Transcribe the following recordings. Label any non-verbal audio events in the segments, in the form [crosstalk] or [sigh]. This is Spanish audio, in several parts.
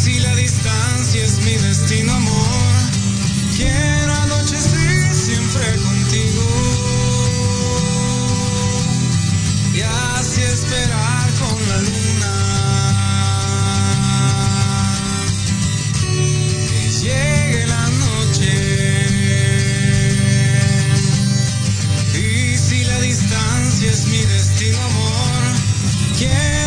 si la distancia es mi destino, amor, quiero anochecer siempre contigo. Y así esperar con la luna. Que llegue la noche. Y si la distancia es mi destino, amor, quiero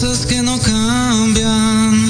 cosas que no cambian,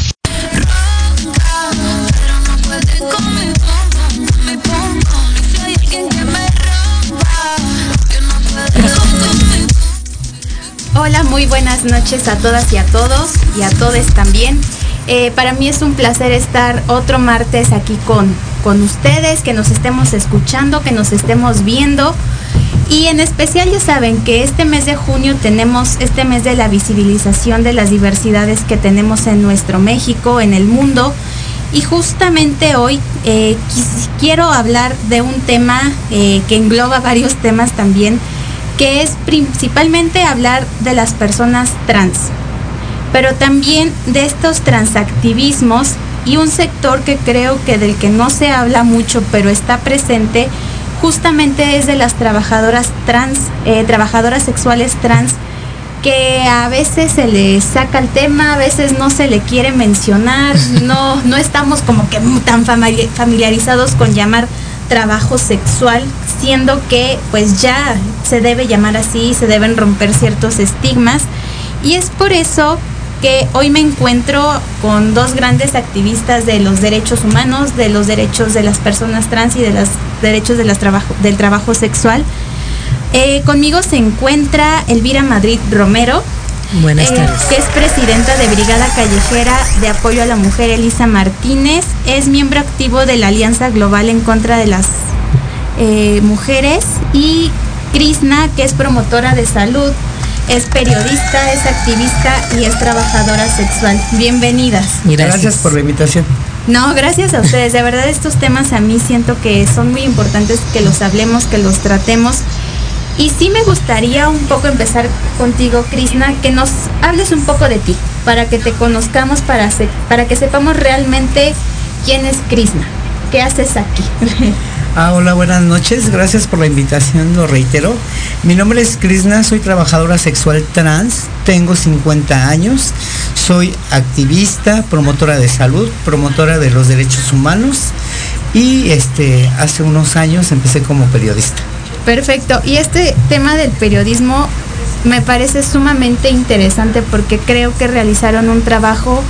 Muy buenas noches a todas y a todos y a todos también. Eh, para mí es un placer estar otro martes aquí con, con ustedes, que nos estemos escuchando, que nos estemos viendo. Y en especial ya saben que este mes de junio tenemos este mes de la visibilización de las diversidades que tenemos en nuestro México, en el mundo. Y justamente hoy eh, quiero hablar de un tema eh, que engloba varios temas también, que es principalmente hablar de las personas trans, pero también de estos transactivismos y un sector que creo que del que no se habla mucho, pero está presente, justamente es de las trabajadoras trans, eh, trabajadoras sexuales trans, que a veces se le saca el tema, a veces no se le quiere mencionar, no, no estamos como que tan famili- familiarizados con llamar trabajo sexual, siendo que pues ya se debe llamar así, se deben romper ciertos estigmas. Y es por eso que hoy me encuentro con dos grandes activistas de los derechos humanos, de los derechos de las personas trans y de los derechos de las del trabajo sexual. Eh, conmigo se encuentra Elvira Madrid Romero, Buenas eh, tardes. que es presidenta de Brigada Callejera de Apoyo a la Mujer Elisa Martínez, es miembro activo de la Alianza Global en contra de las eh, mujeres y Krishna, que es promotora de salud, es periodista, es activista y es trabajadora sexual. Bienvenidas. Gracias. por la invitación. No, gracias a ustedes. De verdad estos temas a mí siento que son muy importantes que los hablemos, que los tratemos. Y sí me gustaría un poco empezar contigo, Krishna, que nos hables un poco de ti, para que te conozcamos, para, que sepamos realmente quién es Krishna, qué haces aquí. [laughs] Ah, hola, buenas noches. Gracias por la invitación, lo reitero. Mi nombre es Krishna, soy trabajadora sexual trans, tengo 50 años, soy activista, promotora de salud, promotora de los derechos humanos y este hace unos años empecé como periodista. Perfecto. Y este tema del periodismo me parece sumamente interesante porque creo que realizaron un trabajo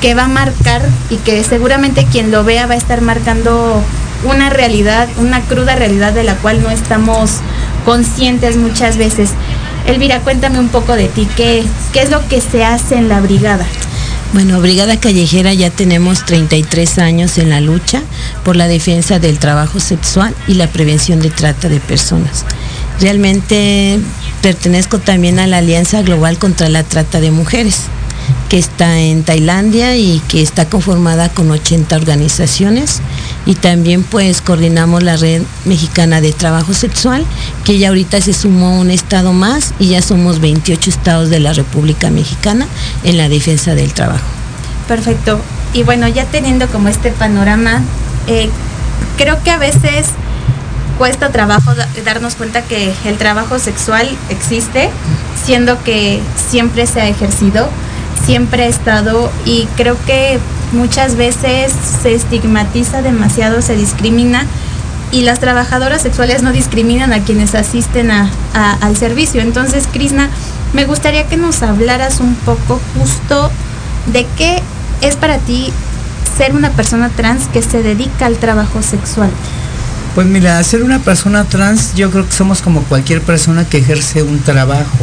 que va a marcar y que seguramente quien lo vea va a estar marcando una realidad, una cruda realidad de la cual no estamos conscientes muchas veces. Elvira, cuéntame un poco de ti, ¿qué, qué es lo que se hace en la brigada? Bueno, Brigada Callejera ya tenemos 33 años en la lucha por la defensa del trabajo sexual y la prevención de trata de personas. Realmente pertenezco también a la Alianza Global contra la Trata de Mujeres, que está en Tailandia y que está conformada con 80 organizaciones y también pues coordinamos la Red Mexicana de Trabajo Sexual, que ya ahorita se sumó un estado más y ya somos 28 estados de la República Mexicana en la defensa del trabajo. Perfecto. Y bueno, ya teniendo como este panorama, eh, creo que a veces cuesta trabajo da- darnos cuenta que el trabajo sexual existe, siendo que siempre se ha ejercido, siempre ha estado y creo que muchas veces se estigmatiza demasiado, se discrimina y las trabajadoras sexuales no discriminan a quienes asisten a- al servicio. Entonces, Krishna, me gustaría que nos hablaras un poco justo de qué es para ti ser una persona trans que se dedica al trabajo sexual. Pues mira, ser una persona trans, yo creo que somos como cualquier persona que ejerce un trabajo.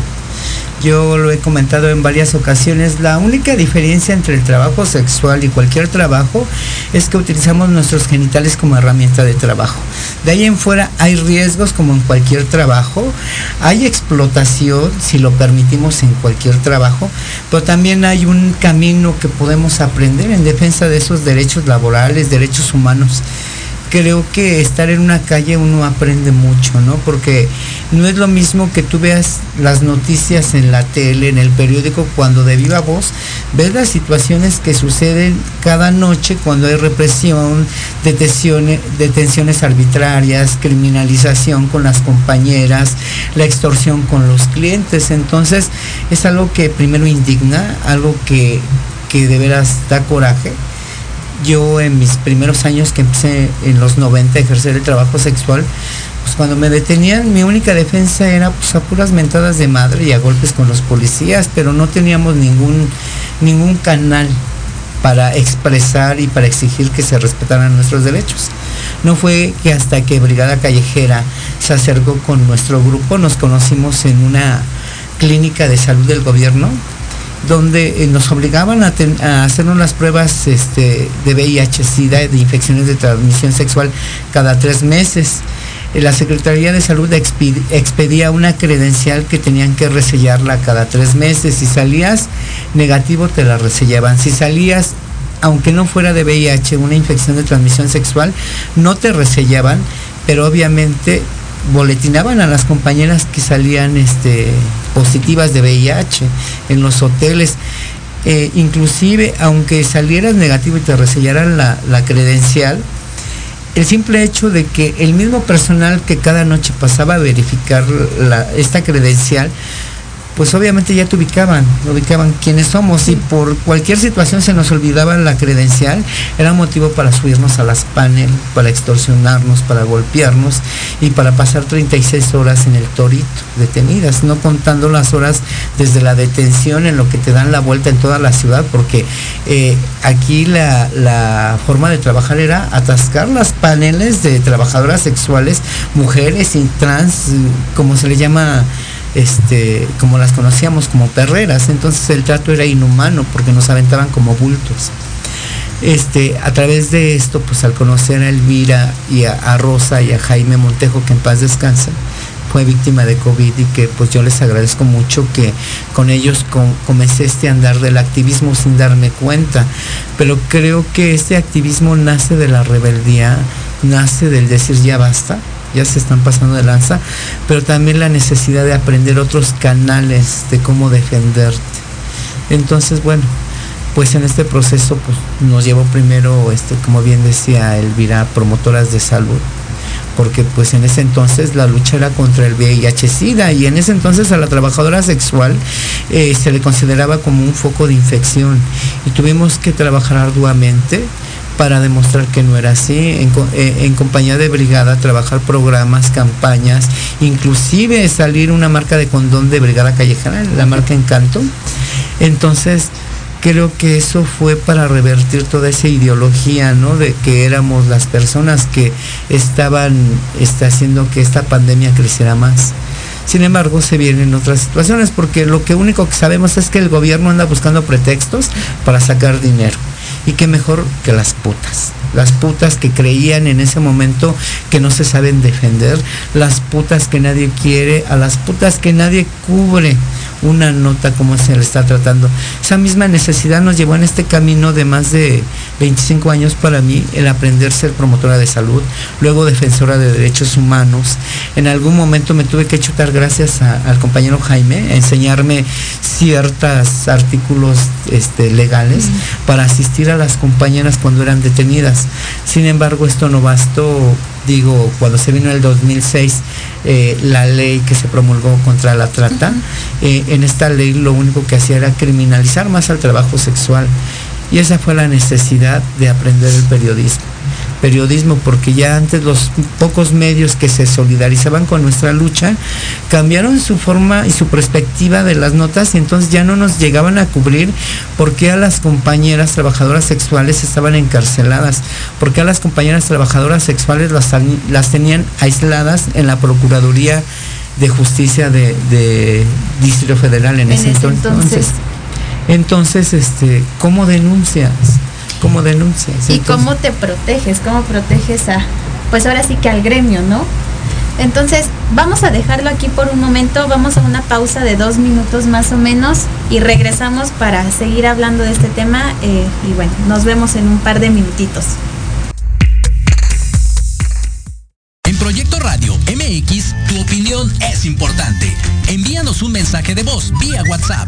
Yo lo he comentado en varias ocasiones, la única diferencia entre el trabajo sexual y cualquier trabajo es que utilizamos nuestros genitales como herramienta de trabajo. De ahí en fuera hay riesgos como en cualquier trabajo, hay explotación si lo permitimos en cualquier trabajo, pero también hay un camino que podemos aprender en defensa de esos derechos laborales, derechos humanos creo que estar en una calle uno aprende mucho, ¿no? Porque no es lo mismo que tú veas las noticias en la tele, en el periódico, cuando de viva voz ves las situaciones que suceden cada noche cuando hay represión, detenciones, detenciones arbitrarias, criminalización con las compañeras, la extorsión con los clientes. Entonces es algo que primero indigna, algo que, que de veras da coraje yo en mis primeros años que empecé en los 90 a ejercer el trabajo sexual, pues cuando me detenían mi única defensa era pues a puras mentadas de madre y a golpes con los policías, pero no teníamos ningún ningún canal para expresar y para exigir que se respetaran nuestros derechos. No fue que hasta que Brigada Callejera se acercó con nuestro grupo, nos conocimos en una clínica de salud del gobierno, donde eh, nos obligaban a, ten- a hacernos las pruebas este, de VIH, SIDA, de infecciones de transmisión sexual cada tres meses. Eh, La Secretaría de Salud expedía una credencial que tenían que resellarla cada tres meses. Si salías negativo, te la resellaban. Si salías, aunque no fuera de VIH, una infección de transmisión sexual, no te resellaban, pero obviamente boletinaban a las compañeras que salían este, positivas de VIH en los hoteles. Eh, inclusive, aunque salieras negativo y te resellaran la, la credencial, el simple hecho de que el mismo personal que cada noche pasaba a verificar la- esta credencial pues obviamente ya te ubicaban, ubicaban quiénes somos y por cualquier situación se nos olvidaba la credencial, era motivo para subirnos a las panel, para extorsionarnos, para golpearnos y para pasar 36 horas en el torito, detenidas, no contando las horas desde la detención en lo que te dan la vuelta en toda la ciudad, porque eh, aquí la, la forma de trabajar era atascar las paneles de trabajadoras sexuales, mujeres y trans, como se le llama este, como las conocíamos como perreras, entonces el trato era inhumano porque nos aventaban como bultos. Este, a través de esto, pues al conocer a Elvira y a, Rosa y a Jaime Montejo, que en paz descansa, fue víctima de COVID y que pues yo les agradezco mucho que con ellos com- comencé este andar del activismo sin darme cuenta. Pero creo que este activismo nace de la rebeldía, nace del decir ya basta, ya se están pasando de lanza, pero también la necesidad de aprender otros canales de cómo defenderte. Entonces, bueno, pues en este proceso pues, nos llevó primero, este, como bien decía Elvira, promotoras de salud, porque pues en ese entonces la lucha era contra el VIH-Sida y en ese entonces a la trabajadora sexual eh, se le consideraba como un foco de infección y tuvimos que trabajar arduamente para demostrar que no era así, en, eh, en compañía de brigada, trabajar programas, campañas, inclusive salir una marca de condón de brigada callejera, la marca Encanto. Entonces, creo que eso fue para revertir toda esa ideología, ¿no? De que éramos las personas que estaban está haciendo que esta pandemia creciera más. Sin embargo, se vienen otras situaciones porque lo que único que sabemos es que el gobierno anda buscando pretextos para sacar dinero. Y qué mejor que las putas. Las putas que creían en ese momento que no se saben defender, las putas que nadie quiere, a las putas que nadie cubre una nota como se le está tratando. Esa misma necesidad nos llevó en este camino de más de 25 años para mí el aprender a ser promotora de salud, luego defensora de derechos humanos. En algún momento me tuve que chutar gracias a- al compañero Jaime, a enseñarme ciertos artículos este, legales para asistir a las compañeras cuando eran detenidas. Sin embargo, esto no bastó digo, cuando se vino en el 2006 eh, la ley que se promulgó contra la trata, eh, en esta ley lo único que hacía era criminalizar más al trabajo sexual. Y esa fue la necesidad de aprender el periodismo. Periodismo porque ya antes los pocos medios que se solidarizaban con nuestra lucha cambiaron su forma y su perspectiva de las notas y entonces ya no nos llegaban a cubrir por qué a las compañeras trabajadoras sexuales estaban encarceladas, por qué a las compañeras trabajadoras sexuales las, las tenían aisladas en la Procuraduría de Justicia de, de Distrito Federal en, En ese, ese enton- entonces. entonces, este, ¿cómo denuncias? ¿Cómo denuncias? y Entonces- cómo te proteges, cómo proteges a, pues ahora sí que al gremio, ¿no? Entonces, vamos a dejarlo aquí por un momento, vamos a una pausa de dos minutos más o menos y regresamos para seguir hablando de este tema eh, y bueno, nos vemos en un par de minutitos. En Proyecto Radio MX, tu opinión es importante. Envíanos un mensaje de voz vía WhatsApp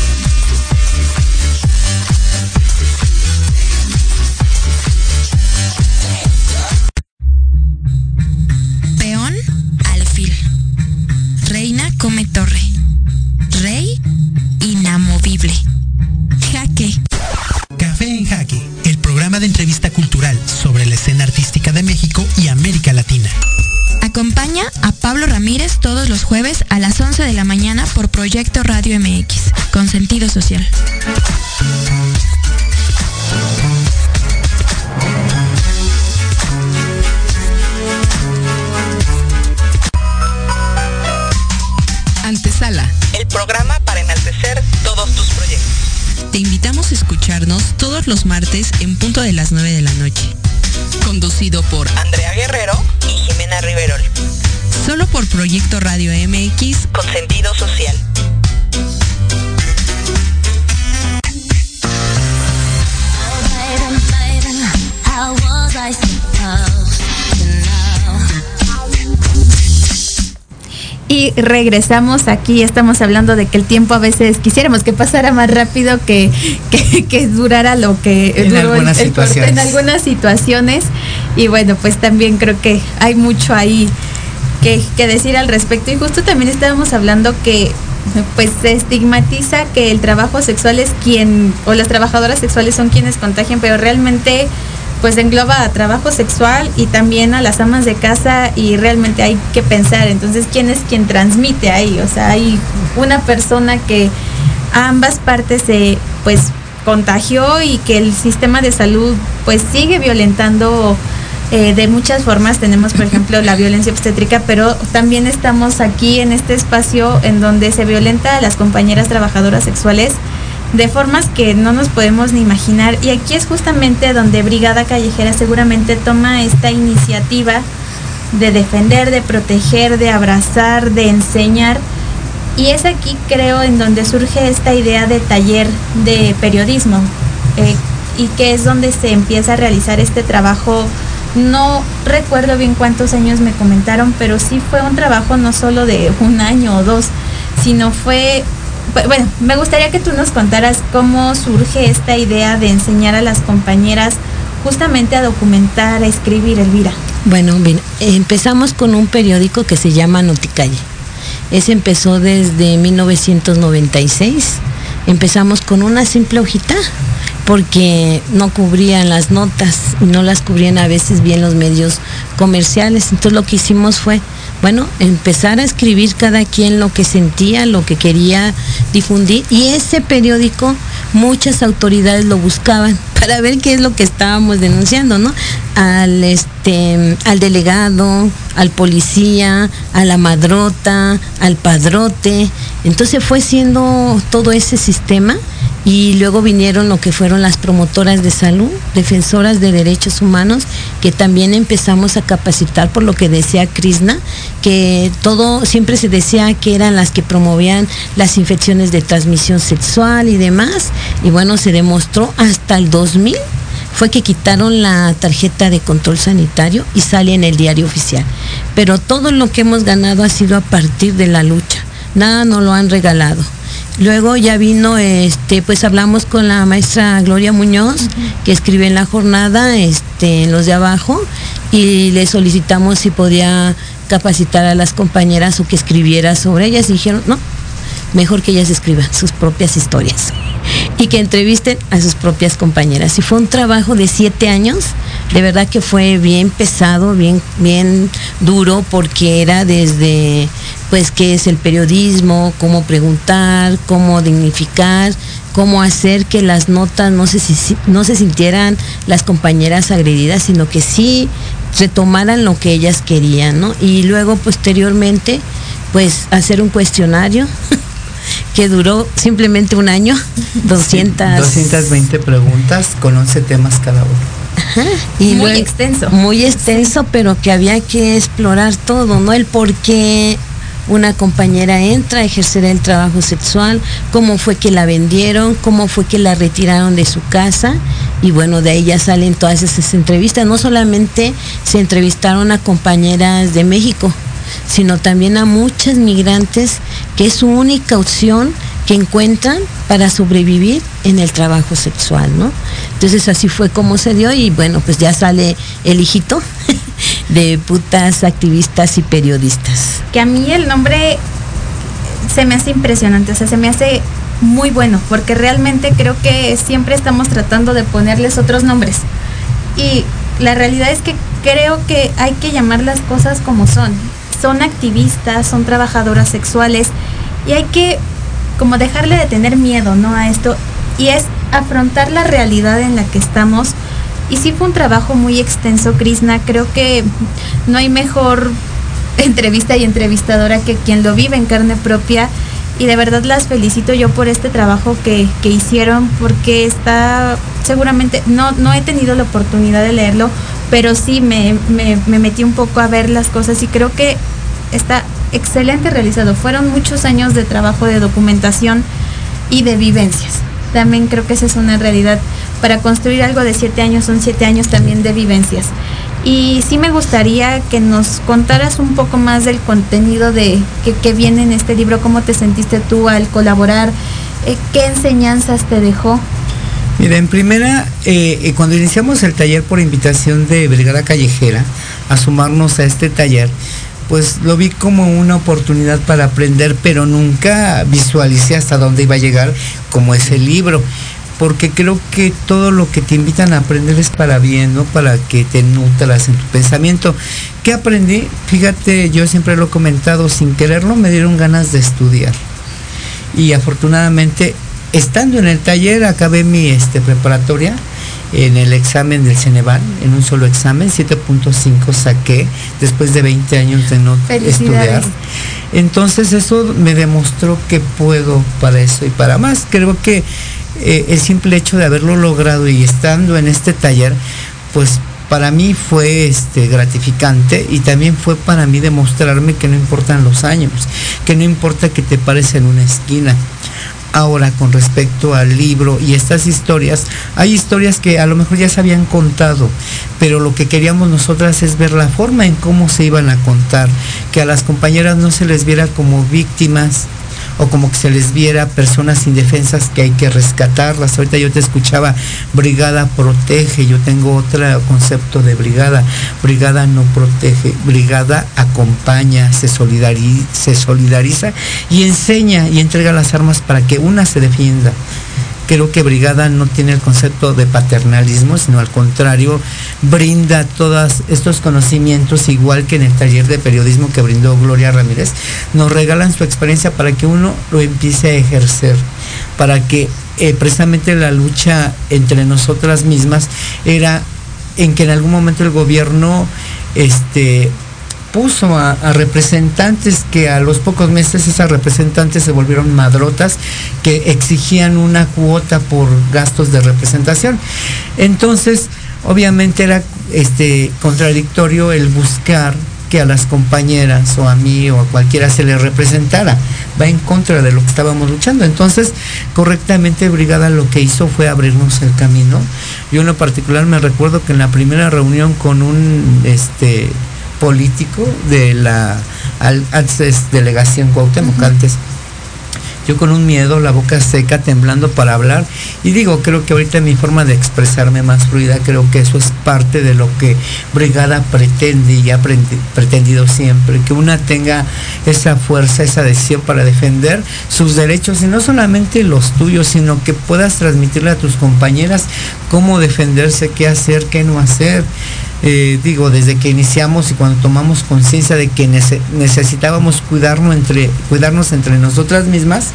todos los jueves a las 11 de la mañana por Proyecto Radio MX, con sentido social. Antesala, el programa para enaltecer todos tus proyectos. Te invitamos a escucharnos todos los martes en punto de las 9 de la noche. Conducido por Andrea Guerrero y Jimena Riverol. Solo por Proyecto Radio MX con sentido social. Y regresamos aquí, estamos hablando de que el tiempo a veces quisiéramos que pasara más rápido que, que, que durara lo que En duró algunas el corte en algunas situaciones. Y bueno, pues también creo que hay mucho ahí que, que decir al respecto. Y justo también estábamos hablando que pues se estigmatiza que el trabajo sexual es quien, o las trabajadoras sexuales son quienes contagian, pero realmente pues engloba a trabajo sexual y también a las amas de casa y realmente hay que pensar, entonces, ¿quién es quien transmite ahí? O sea, hay una persona que a ambas partes se pues contagió y que el sistema de salud pues sigue violentando eh, de muchas formas. Tenemos, por ejemplo, la violencia obstétrica, pero también estamos aquí en este espacio en donde se violenta a las compañeras trabajadoras sexuales de formas que no nos podemos ni imaginar. Y aquí es justamente donde Brigada Callejera seguramente toma esta iniciativa de defender, de proteger, de abrazar, de enseñar. Y es aquí, creo, en donde surge esta idea de taller de periodismo. eh, y que es donde se empieza a realizar este trabajo. No recuerdo bien cuántos años me comentaron, pero sí fue un trabajo no solo de un año o dos, sino fue Bueno, me gustaría que tú nos contaras cómo surge esta idea de enseñar a las compañeras justamente a documentar, a escribir, Elvira. Bueno, bien, empezamos con un periódico que se llama Noticalle. Ese empezó desde 1996. Empezamos con una simple hojita porque no cubrían las notas y no las cubrían a veces bien los medios comerciales. Entonces lo que hicimos fue, bueno, empezar a escribir cada quien lo que sentía, lo que quería difundir y ese periódico muchas autoridades lo buscaban [laughs] para ver qué es lo que estábamos denunciando, ¿no? Al este al delegado, al policía, a la madrota, al padrote. Entonces fue siendo todo ese sistema y luego vinieron lo que fueron las promotoras de salud, defensoras de derechos humanos, que también empezamos a capacitar por lo que decía Krishna, que todo siempre se decía que eran las que promovían las infecciones de transmisión sexual y demás, y bueno, se demostró hasta el 2000 fue que quitaron la tarjeta de control sanitario y sale en el diario oficial. Pero todo lo que hemos ganado ha sido a partir de la lucha. Nada nos lo han regalado. Luego ya vino, este, pues hablamos con la maestra Gloria Muñoz, que escribe en la jornada, este, en los de abajo, y le solicitamos si podía capacitar a las compañeras o que escribiera sobre ellas. Y dijeron, no, mejor que ellas escriban sus propias historias y que entrevisten a sus propias compañeras. Y fue un trabajo de siete años, de verdad que fue bien pesado, bien, bien duro, porque era desde, pues, qué es el periodismo, cómo preguntar, cómo dignificar, cómo hacer que las notas no se, no se sintieran las compañeras agredidas, sino que sí retomaran lo que ellas querían, ¿no? Y luego, posteriormente, pues, hacer un cuestionario [laughs] que duró simplemente un año, 200... 220 preguntas con 11 temas cada uno. Y Muy luego- extenso. Muy extenso, pero que había que explorar todo, ¿no? El por qué una compañera entra a ejercer el trabajo sexual, cómo fue que la vendieron, cómo fue que la retiraron de su casa. Y bueno, de ahí ya salen todas esas entrevistas. No solamente se entrevistaron a compañeras de México, sino también a muchas migrantes que es su única opción que encuentran para sobrevivir en el trabajo sexual, ¿no? Entonces así fue como se dio y bueno, pues ya sale el hijito [laughs] de putas activistas y periodistas. Que a mí el nombre se me hace impresionante, o sea, se me hace muy bueno, porque realmente creo que siempre estamos tratando de ponerles otros nombres. Y la realidad es que creo que hay que llamar las cosas como son. Son activistas, son trabajadoras sexuales y hay que como dejarle de tener miedo, ¿no? A esto. Y es afrontar la realidad en la que estamos. Y sí fue un trabajo muy extenso, Krishna. Creo que no hay mejor [laughs] entrevista y entrevistadora que quien lo vive en carne propia y de verdad las felicito yo por este trabajo que, que hicieron porque está seguramente, no, no he tenido la oportunidad de leerlo, pero sí me, me, me metí un poco a ver las cosas y creo que está excelente realizado. Fueron muchos años de trabajo de documentación y de vivencias. También creo que esa es una realidad. Para construir algo de siete años son siete años también de vivencias. Y sí me gustaría que nos contaras un poco más del contenido de que, viene en este libro, cómo te sentiste tú al colaborar, eh, qué enseñanzas te dejó. Mira, en primera, eh, eh, cuando iniciamos el taller por invitación de Brigada Callejera a sumarnos a este taller, pues lo vi como una oportunidad para aprender, pero nunca visualicé hasta dónde iba a llegar como ese libro. Porque creo que todo lo que te invitan a aprender es para bien, ¿no? Para que te nutras en tu pensamiento. ¿Qué aprendí? Fíjate, yo siempre lo he comentado, sin quererlo me dieron ganas de estudiar. Y afortunadamente, estando en el taller, acabé mi este, preparatoria en el examen del Ceneval, en un solo examen, 7.5 saqué después de 20 años de no estudiar. Entonces eso me demostró que puedo para eso y para más. Creo que eh, el simple hecho de haberlo logrado y estando en este taller, pues para mí fue este, gratificante y también fue para mí demostrarme que no importan los años, que no importa que te pares en una esquina. Ahora, con respecto al libro y estas historias, hay historias que a lo mejor ya se habían contado, pero lo que queríamos nosotras es ver la forma en cómo se iban a contar, que a las compañeras no se les viera como víctimas o como que se les viera personas indefensas que hay que rescatarlas. Ahorita yo te escuchaba, brigada protege, yo tengo otro concepto de brigada. Brigada no protege, brigada acompaña, se, solidariza, se solidariza y enseña y entrega las armas para que una se defienda creo que Brigada no tiene el concepto de paternalismo, sino al contrario, brinda todos estos conocimientos, igual que en el taller de periodismo que brindó Gloria Ramírez, nos regalan su experiencia para que uno lo empiece a ejercer, para que eh, precisamente la lucha entre nosotras mismas era en que en algún momento el gobierno este, puso a, a, representantes que a los pocos meses esas representantes se volvieron madrotas que exigían una cuota por gastos de representación. Entonces, obviamente era este contradictorio el buscar que a las compañeras o a mí o a cualquiera se le representara. Va en contra de lo que estábamos luchando. Entonces, correctamente Brigada lo que hizo fue abrirnos el camino. Yo en lo particular me recuerdo que en la primera reunión con un este político de la antes delegación Cuauhtémoc, uh -huh. antes yo con un miedo, la boca seca, temblando para hablar. Y digo, creo que ahorita mi forma de expresarme más fluida, creo que eso es parte de lo que Brigada pretende y ha pretendido siempre, que una tenga esa fuerza, esa decisión para defender sus derechos y no solamente los tuyos, sino que puedas transmitirle a tus compañeras cómo defenderse, qué hacer, qué no hacer. Eh, digo, desde que iniciamos y cuando tomamos conciencia de que nece necesitábamos cuidarnos entre, cuidarnos entre nosotras mismas,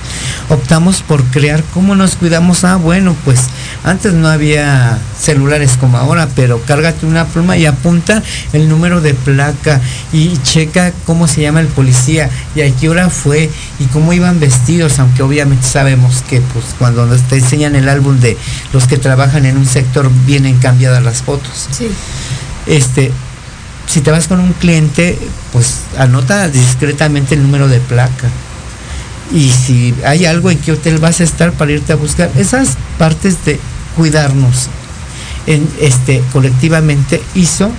optamos por crear cómo nos cuidamos. Ah, bueno, pues antes no había celulares como ahora, pero cárgate una pluma y apunta el número de placa y checa cómo se llama el policía y a qué hora fue y cómo iban vestidos, aunque obviamente sabemos que pues cuando te enseñan el álbum de los que trabajan en un sector vienen cambiadas las fotos. Sí este, si te vas con un cliente, pues anota discretamente el número de placa. Y si hay algo en qué hotel vas a estar para irte a buscar, esas partes de cuidarnos este, colectivamente hizo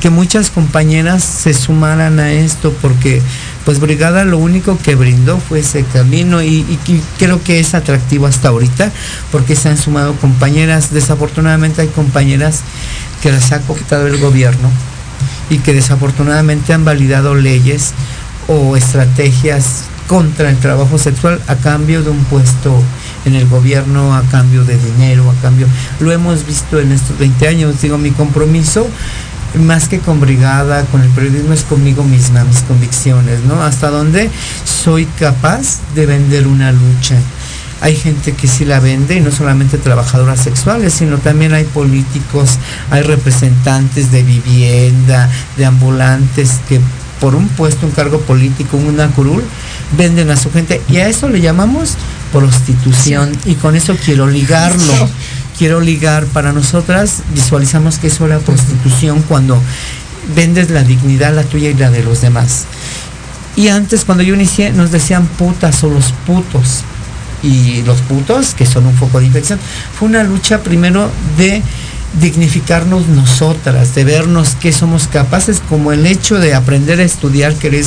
que muchas compañeras se sumaran a esto porque pues Brigada lo único que brindó fue ese camino y, creo que es atractivo hasta ahorita porque se han sumado compañeras, desafortunadamente hay compañeras que las ha cooptado el gobierno y que desafortunadamente han validado leyes o estrategias contra el trabajo sexual a cambio de un puesto en el gobierno, a cambio de dinero, a cambio... Lo hemos visto en estos 20 años, digo, mi compromiso más que con brigada, con el periodismo es conmigo misma, mis convicciones, ¿no? Hasta dónde soy capaz de vender una lucha. Hay gente que sí la vende, y no solamente trabajadoras sexuales, sino también hay políticos, hay representantes de vivienda, de ambulantes que por un puesto, un cargo político, una curul, venden a su gente y a eso le llamamos prostitución y con eso quiero ligarlo. Quiero ligar para nosotras, visualizamos que eso era prostitución cuando vendes la dignidad, la tuya y la de los demás. Y antes cuando yo inicié nos decían putas o los putos. Y los putos, que son un foco de infección, fue una lucha primero de dignificarnos nosotras, de vernos que somos capaces, como el hecho de aprender a estudiar, querer,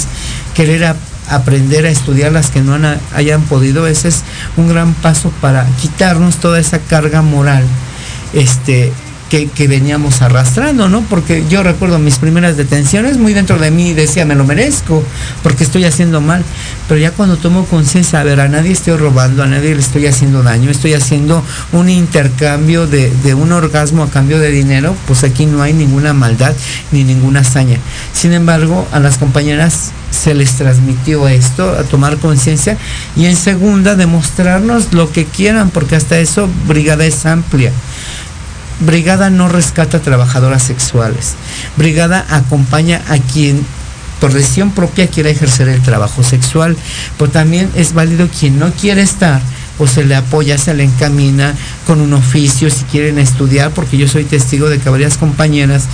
querer aprender a estudiar las que no han- hayan podido, ese es un gran paso para quitarnos toda esa carga moral este, que, veníamos arrastrando, ¿no? Porque yo recuerdo mis primeras detenciones, muy dentro de mí decía, me lo merezco, porque estoy haciendo mal. Pero ya cuando tomo conciencia, a ver, a nadie estoy robando, a nadie le estoy haciendo daño, estoy haciendo un intercambio de, de un orgasmo a cambio de dinero, pues aquí no hay ninguna maldad ni ninguna hazaña. Sin embargo, a las compañeras se les transmitió esto, a tomar conciencia, y en segunda, demostrarnos lo que quieran, porque hasta eso Brigada es amplia. Brigada no rescata trabajadoras sexuales. Brigada acompaña a quien por decisión propia quiera ejercer el trabajo sexual, pero también es válido quien no quiere estar o se le apoya, se le encamina con un oficio si quieren estudiar, porque yo soy testigo de que varias compañeras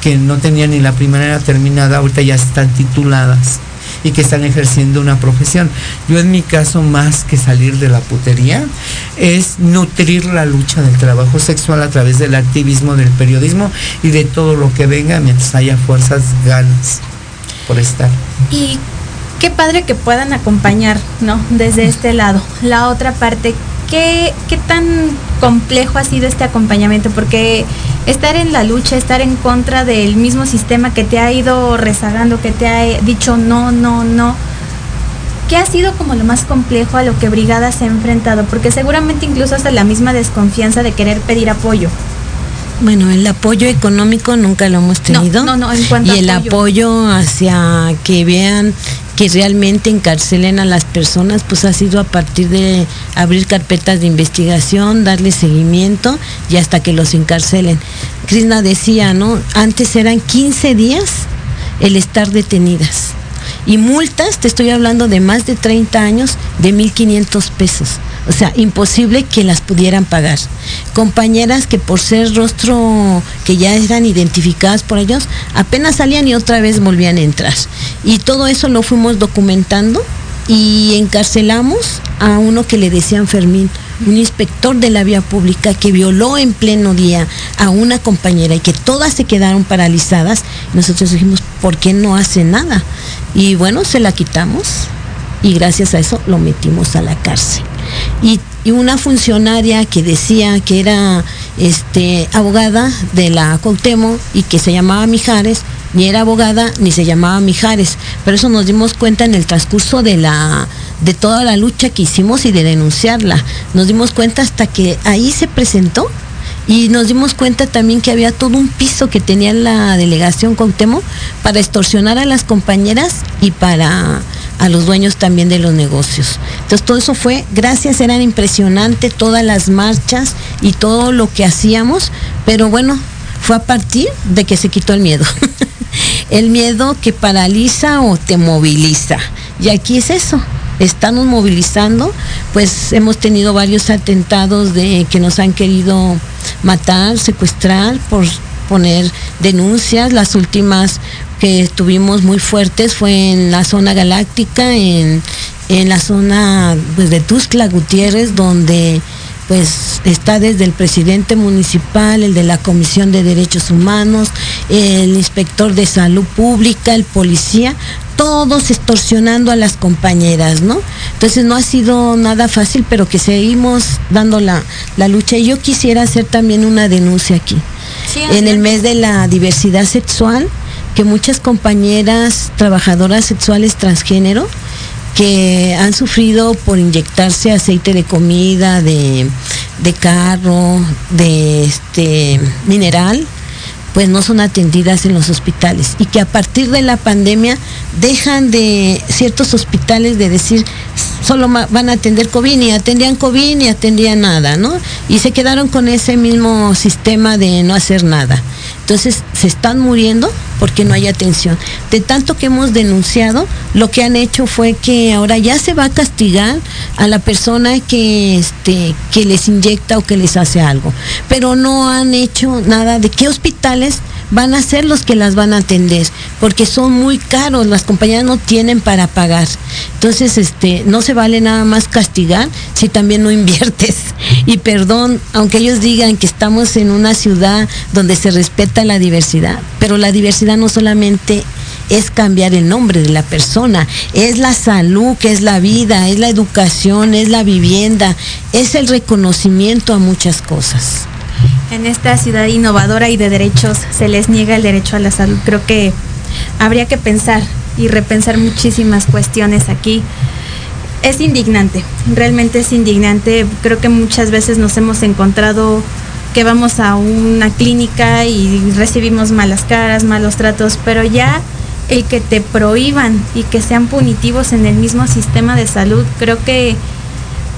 que no tenían ni la primera terminada, ahorita ya están tituladas y que están ejerciendo una profesión. Yo en mi caso, más que salir de la putería, es nutrir la lucha del trabajo sexual a través del activismo, del periodismo y de todo lo que venga mientras haya fuerzas, ganas por estar. Y qué padre que puedan acompañar, ¿no? Desde este lado. La otra parte, ¿qué, tan complejo ha sido este acompañamiento? Porque estar en la lucha, estar en contra del mismo sistema que te ha ido rezagando, que te ha dicho no, no, no. ¿Qué ha sido como lo más complejo a lo que Brigada se ha enfrentado? Porque seguramente incluso hasta la misma desconfianza de querer pedir apoyo. Bueno, el apoyo económico nunca lo hemos tenido. no, no, en cuanto y a el apoyo. apoyo hacia que vean que realmente encarcelen a las personas, pues ha sido a partir de abrir carpetas de investigación, darle seguimiento y hasta que los encarcelen. Krishna decía, ¿no? Antes eran 15 días el estar detenidas. Y multas, te estoy hablando de más de 30 años, de 1.500 pesos. O sea, imposible que las pudieran pagar. Compañeras que por ser rostro que ya eran identificadas por ellos, apenas salían y otra vez volvían a entrar. Y todo eso lo fuimos documentando y encarcelamos a uno que le decían Fermín, un inspector de la vía pública que violó en pleno día a una compañera y que todas se quedaron paralizadas. Nosotros dijimos, ¿por qué no hace nada? Y bueno, se la quitamos y gracias a eso lo metimos a la cárcel. Y, una funcionaria que decía que era este, abogada de la Cuauhtémoc y que se llamaba Mijares, ni era abogada ni se llamaba Mijares. Pero eso nos dimos cuenta en el transcurso de la de toda la lucha que hicimos y de denunciarla. Nos dimos cuenta hasta que ahí se presentó y nos dimos cuenta también que había todo un piso que tenía la delegación Cuauhtémoc para extorsionar a las compañeras y para a los dueños también de los negocios. Entonces todo eso fue, gracias, eran impresionantes todas las marchas y todo lo que hacíamos, pero bueno, fue a partir de que se quitó el miedo. [laughs] el miedo que paraliza o te moviliza. Y aquí es eso, estamos movilizando, pues hemos tenido varios atentados de que nos han querido matar, secuestrar por poner denuncias, las últimas que tuvimos muy fuertes fue en la zona galáctica, en, en la zona pues, de Tuxtla Gutiérrez, donde pues está desde el presidente municipal, el de la Comisión de Derechos Humanos, el inspector de salud pública, el policía, todos extorsionando a las compañeras, ¿no? Entonces no ha sido nada fácil, pero que seguimos dando la, la lucha. Y yo quisiera hacer también una denuncia aquí. Sí, en el mes de la diversidad sexual, que muchas compañeras trabajadoras sexuales transgénero, que han sufrido por inyectarse aceite de comida, de, de carro, de este mineral, pues no son atendidas en los hospitales y que a partir de la pandemia dejan de ciertos hospitales de decir solo van a atender COVID y atendían COVID y atendían nada, ¿no? Y se quedaron con ese mismo sistema de no hacer nada. Entonces se están muriendo porque no hay atención. De tanto que hemos denunciado, lo que han hecho fue que ahora ya se va a castigar a la persona que, este, que les inyecta o que les hace algo. Pero no han hecho nada de qué hospitales van a ser los que las van a atender, porque son muy caros, las compañías no tienen para pagar. Entonces, este, no se vale nada más castigar si también no [laughs] inviertes. Y perdón, aunque ellos digan que estamos en una ciudad donde se respeta la diversidad, pero la diversidad no solamente es cambiar el nombre de la persona, es la salud, que es la vida, es la educación, es la vivienda, es el reconocimiento a muchas cosas. En esta ciudad innovadora y de derechos se les niega el derecho a la salud. Creo que habría que pensar y repensar muchísimas cuestiones aquí. Es indignante, realmente es indignante. Creo que muchas veces nos hemos encontrado que vamos a una clínica y recibimos malas caras, malos tratos, pero ya el que te prohíban y que sean punitivos en el mismo sistema de salud, creo que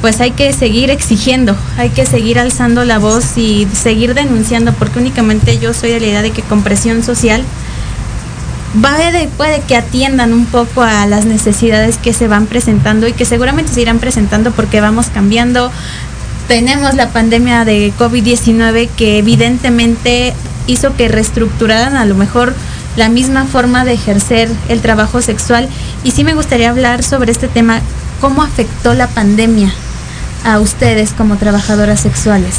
pues hay que seguir exigiendo, hay que seguir alzando la voz y seguir denunciando, porque únicamente yo soy de la idea de que con presión social puede, puede que atiendan un poco a las necesidades que se van presentando y que seguramente se irán presentando porque vamos cambiando. Tenemos la pandemia de COVID-19 que evidentemente hizo que reestructuraran a lo mejor la misma forma de ejercer el trabajo sexual. Y sí me gustaría hablar sobre este tema, cómo afectó la pandemia a ustedes como trabajadoras sexuales.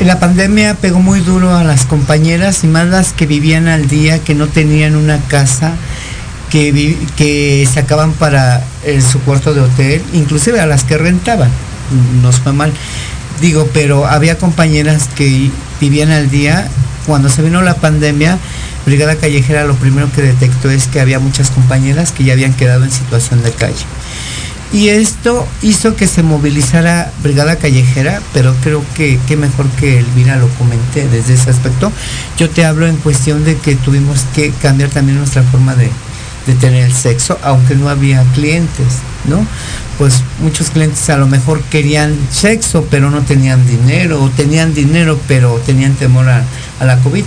La pandemia pegó muy duro a las compañeras y más las que vivían al día, que no tenían una casa, que, vi- que sacaban para su cuarto de hotel, inclusive a las que rentaban. Nos fue mal. Digo, pero había compañeras que vivían al día. Cuando se vino la pandemia, Brigada Callejera lo primero que detectó es que había muchas compañeras que ya habían quedado en situación de calle. Y esto hizo que se movilizara Brigada Callejera, pero creo que qué mejor que Elvira lo comente desde ese aspecto. Yo te hablo en cuestión de que tuvimos que cambiar también nuestra forma de, de tener el sexo, aunque no había clientes, ¿no? Pues muchos clientes a lo mejor querían sexo, pero no tenían dinero, o tenían dinero, pero tenían temor a la COVID.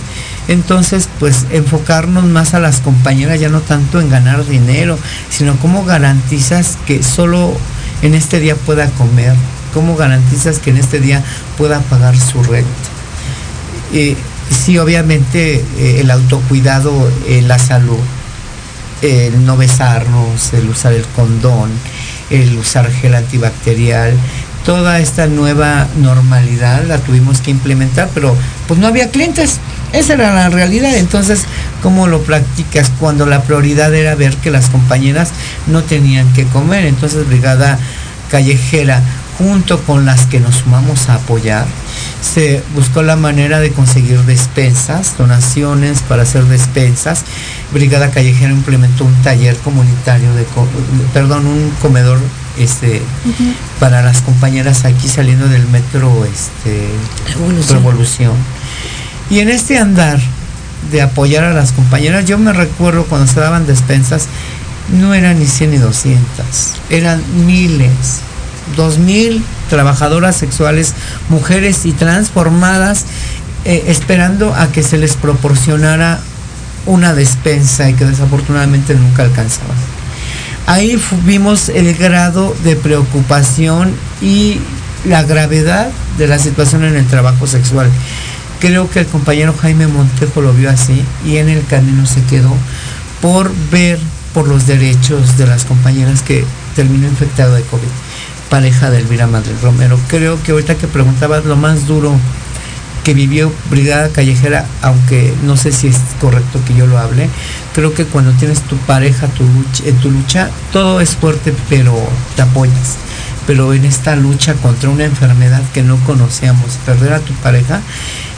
Entonces, pues enfocarnos más a las compañeras, ya no tanto en ganar dinero, sino cómo garantizas que solo en este día pueda comer, cómo garantizas que en este día pueda pagar su renta. Eh, sí, obviamente eh, el autocuidado, eh, la salud, el no besarnos, el usar el condón, el usar gel antibacterial, toda esta nueva normalidad la tuvimos que implementar, pero pues no había clientes. Esa era la realidad. Entonces, ¿cómo lo practicas cuando la prioridad era ver que las compañeras no tenían que comer? Entonces, Brigada Callejera, junto con las que nos sumamos a apoyar, se buscó la manera de conseguir despensas, donaciones para hacer despensas. Brigada Callejera implementó un taller comunitario de, perdón, un comedor este para las compañeras aquí saliendo del metro este Revolución. Revolución. Y en este andar de apoyar a las compañeras, yo me recuerdo cuando se daban despensas, no eran ni 100 ni 200, eran miles, 2000 trabajadoras sexuales, mujeres y transformadas, eh, esperando a que se les proporcionara una despensa y que desafortunadamente nunca alcanzaban. Ahí vimos el grado de preocupación y la gravedad de la situación en el trabajo sexual. Creo que el compañero Jaime Montejo lo vio así y en el camino se quedó por ver por los derechos de las compañeras que terminó infectado de COVID, pareja de Elvira Madrid Romero. Creo que ahorita que preguntabas lo más duro que vivió Brigada Callejera, aunque no sé si es correcto que yo lo hable, creo que cuando tienes tu pareja tu lucha, en tu lucha, todo es fuerte, pero te apoyas. Pero en esta lucha contra una enfermedad que no conocíamos, perder a tu pareja,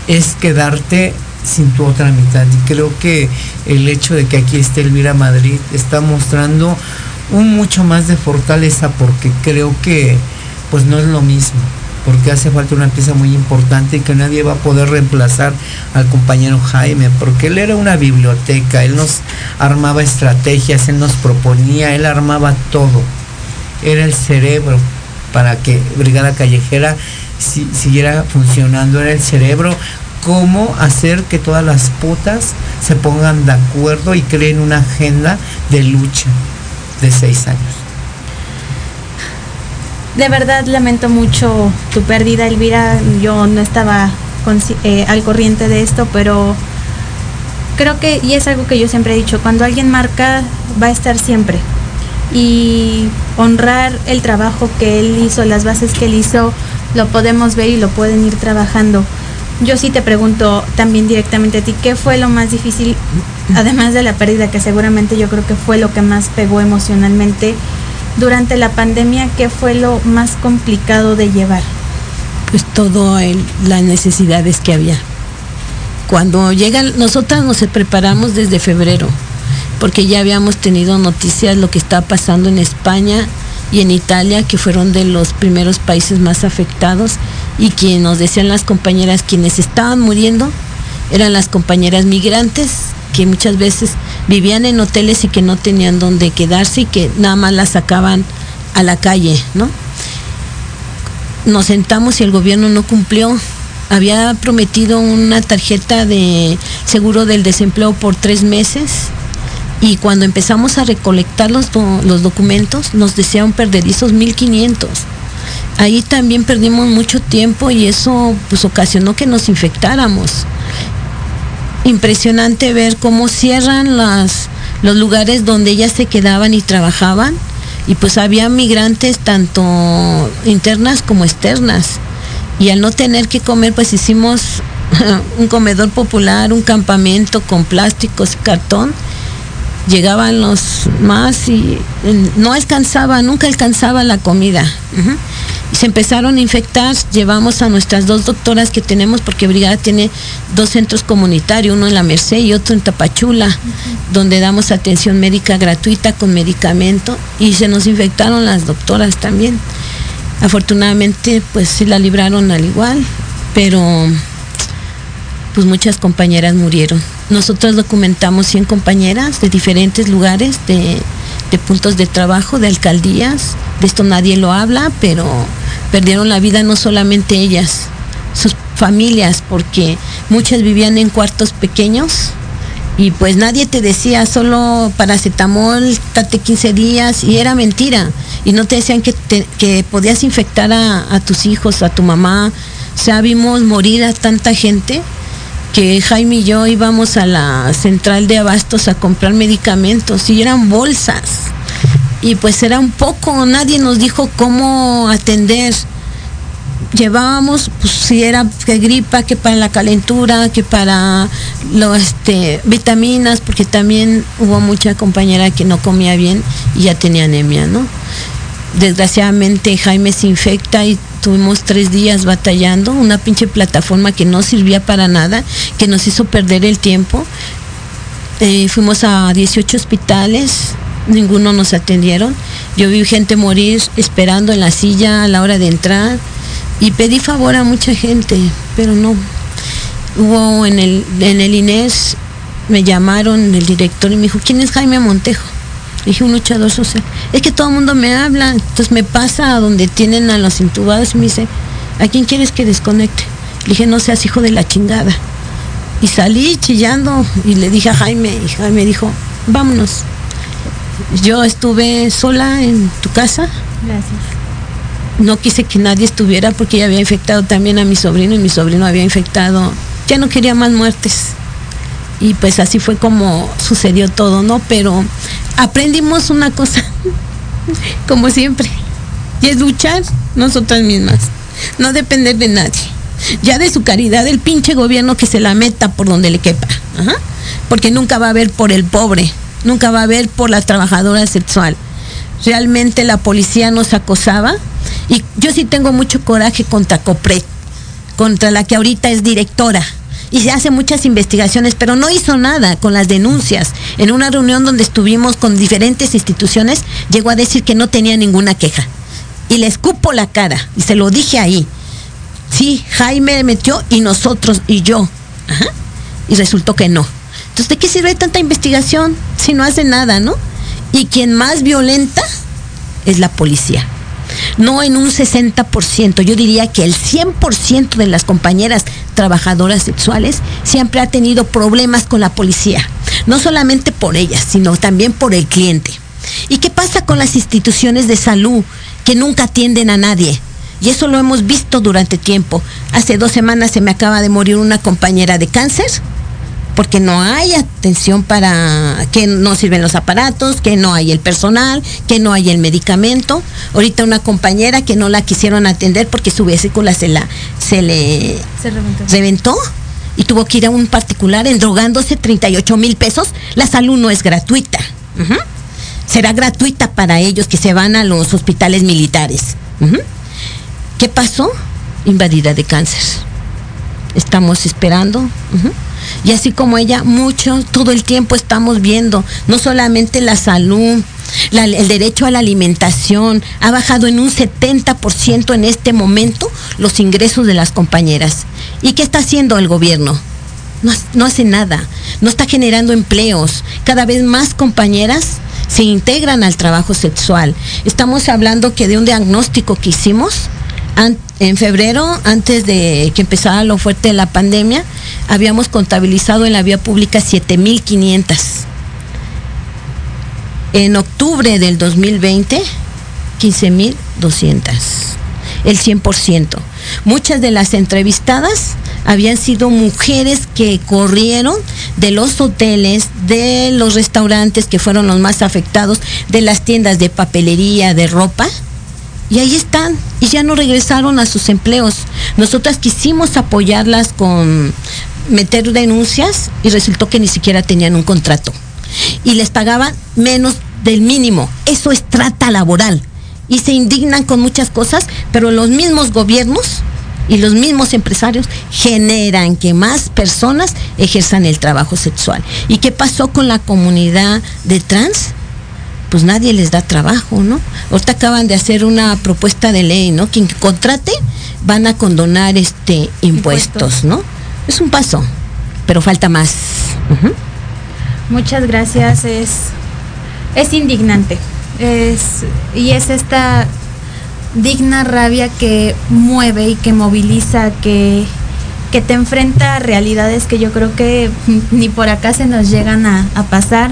es quedarte sin tu otra mitad. Y creo que el hecho de que aquí esté Elvira Madrid está mostrando un mucho más de fortaleza porque creo que pues no es lo mismo porque hace falta una pieza muy importante y que nadie va a poder reemplazar al compañero Jaime, porque él era una biblioteca, él nos armaba estrategias, él nos proponía, él armaba todo. era el cerebro para que Brigada Callejera si- siguiera funcionando, era el cerebro. Cómo hacer que todas las putas se pongan de acuerdo y creen una agenda de lucha de seis años. De verdad lamento mucho tu pérdida, Elvira. Yo no estaba eh, al corriente de esto, pero creo que, y es algo que yo siempre he dicho, cuando alguien marca va a estar siempre. Y honrar el trabajo que él hizo, las bases que él hizo, lo podemos ver y lo pueden ir trabajando. Yo sí te pregunto también directamente a ti, ¿qué fue lo más difícil, además de la pérdida, que seguramente yo creo que fue lo que más pegó emocionalmente durante la pandemia, qué fue lo más complicado de llevar? pues todo las necesidades que había. Cuando llegan, nosotras nos preparamos desde febrero, porque ya habíamos tenido noticias lo que estaba pasando en España y en Italia, que fueron de los primeros países más afectados, y quien nos decían las compañeras, quienes estaban muriendo, eran las compañeras migrantes, que muchas veces vivían en hoteles y que no tenían dónde quedarse y que nada más las sacaban a la calle, ¿no? nos sentamos y el gobierno no cumplió. Había prometido una tarjeta de seguro del desempleo por tres meses y cuando empezamos a recolectar los, los documentos nos decían perderizos 1500. Ahí también perdimos mucho tiempo y eso pues ocasionó que nos infectáramos. Impresionante ver cómo cierran los lugares donde ellas se quedaban y trabajaban y pues había migrantes tanto internas como externas y al no tener que comer pues hicimos [laughs] un comedor popular, un campamento con plásticos cartón. Llegaban los más y no alcanzaba, nunca alcanzaba la comida. Se empezaron a infectar, llevamos a nuestras dos doctoras que tenemos, porque Brigada tiene dos centros comunitarios, uno en la Merced y otro en Tapachula, donde damos atención médica gratuita con medicamento y se nos infectaron las doctoras también. Afortunadamente, pues sí la libraron al igual, pero pues muchas compañeras murieron. Nosotros documentamos 100 compañeras de diferentes lugares, de, puntos de trabajo, de alcaldías. De esto nadie lo habla, pero perdieron la vida no solamente ellas, sus familias, porque muchas vivían en cuartos pequeños y pues nadie te decía solo paracetamol, tate 15 días y era mentira. Y no te decían que, que podías infectar a, a tus hijos, a tu mamá. O sea, vimos morir a tanta gente que Jaime y yo íbamos a la central de abastos a comprar medicamentos y eran bolsas. Y pues era un poco, nadie nos dijo cómo atender. Llevábamos, pues si era que gripa, que para la calentura, que para lo, este, vitaminas, porque también hubo mucha compañera que no comía bien y ya tenía anemia, ¿no? Desgraciadamente Jaime se infecta y tuvimos tres días batallando, una pinche plataforma que no servía para nada, que nos hizo perder el tiempo. Eh, fuimos a 18 hospitales, ninguno nos atendieron. Yo vi gente morir esperando en la silla a la hora de entrar y pedí favor a mucha gente, pero no. Hubo en el, en el Inés, me llamaron el director y me dijo, ¿quién es Jaime Montejo? Le dije, un luchador social. Es que todo el mundo me habla, entonces me pasa a donde tienen a los intubados y me dice, ¿a quién quieres que desconecte? Le dije, no seas hijo de la chingada. Y salí chillando y le dije a Jaime, y Jaime dijo, vámonos. Yo estuve sola en tu casa, Gracias. no quise que nadie estuviera porque ya había infectado también a mi sobrino y mi sobrino había infectado, ya no quería más muertes. Y pues así fue como sucedió todo, ¿no? Pero aprendimos una cosa, [laughs] como siempre, y es luchar nosotras mismas, no depender de nadie. Ya de su caridad, el pinche gobierno que se la meta por donde le quepa, porque nunca va a haber por el pobre, nunca va a haber por la trabajadora sexual. Realmente la policía nos acosaba y yo sí tengo mucho coraje contra Copret, contra la que ahorita es directora y se hace muchas investigaciones, pero no hizo nada con las denuncias. En una reunión donde estuvimos con diferentes instituciones, llegó a decir que no tenía ninguna queja. Y le escupo la cara, y se lo dije ahí. Sí, Jaime metió y nosotros y yo. Y resultó que no. Entonces, ¿de qué sirve tanta investigación si no hace nada, no? Y quien más violenta es la policía. No en un 60%, yo diría que el 100% de las compañeras trabajadoras sexuales siempre ha tenido problemas con la policía. No solamente por ellas, sino también por el cliente. ¿Y qué pasa con las instituciones de salud que nunca atienden a nadie? Y eso lo hemos visto durante tiempo. Hace dos semanas se me acaba de morir una compañera de cáncer porque no hay atención para que no sirven los aparatos, que no hay el personal, que no hay el medicamento. Ahorita una compañera que no la quisieron atender porque su vesícula se la se le Se reventó. reventó y tuvo que ir a un particular endrogándose 38 mil pesos. La salud no es gratuita. Será gratuita para ellos que se van a los hospitales militares. ¿Qué pasó? Invadida de cáncer. Estamos esperando. Y así como ella, mucho, todo el tiempo estamos viendo, no solamente la salud, el derecho a la alimentación, ha bajado en un 70% en este momento los ingresos de las compañeras. ¿Y qué está haciendo el gobierno? No, no hace nada, no está generando empleos. Cada vez más compañeras se integran al trabajo sexual. Estamos hablando que de un diagnóstico que hicimos en febrero, antes de que empezara lo fuerte de la pandemia, habíamos contabilizado en la vía pública 7.500. En octubre del 2020, 15.200. El 100%. Muchas de las entrevistadas habían sido mujeres que corrieron de los hoteles, de los restaurantes que fueron los más afectados, de las tiendas de papelería, de ropa, y ahí están, y ya no regresaron a sus empleos. Nosotras quisimos apoyarlas con meter denuncias y resultó que ni siquiera tenían un contrato. Y les pagaban menos del mínimo. Eso es trata laboral. Y se indignan con muchas cosas, pero los mismos gobiernos y los mismos empresarios generan que más personas ejerzan el trabajo sexual. ¿Y qué pasó con la comunidad de trans? Pues nadie les da trabajo, ¿no? Ahorita acaban de hacer una propuesta de ley, ¿no? Quien contrate van a condonar este impuestos, ¿no? Es un paso, pero falta más. Muchas gracias. Es, es indignante. Es, y es esta digna rabia que mueve y que moviliza, que, que te enfrenta a realidades que yo creo que ni por acá se nos llegan a, a pasar.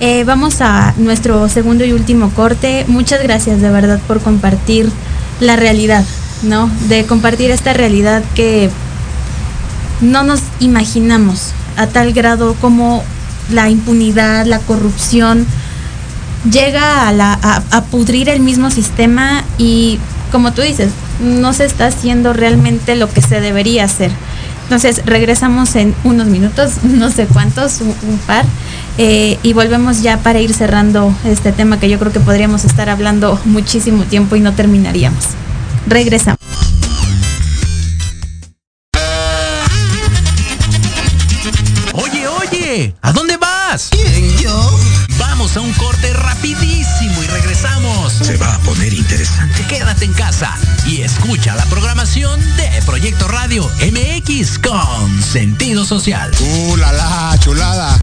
Eh, vamos a nuestro segundo y último corte. Muchas gracias de verdad por compartir la realidad, ¿no? De compartir esta realidad que no nos imaginamos a tal grado como la impunidad, la corrupción llega a, la- a- pudrir el mismo sistema y como tú dices, no se está haciendo realmente lo que se debería hacer. Entonces regresamos en unos minutos, no sé cuántos, un par, eh, y volvemos ya para ir cerrando este tema que yo creo que podríamos estar hablando muchísimo tiempo y no terminaríamos. Regresamos. Oye, oye, ¿a dónde vas? yo? Vamos a un corte rapidísimo y regresamos. Se va a poner interesante. Quédate en casa y escucha la programación de Proyecto Radio MX con sentido social. ¡Uh, la, la, chulada!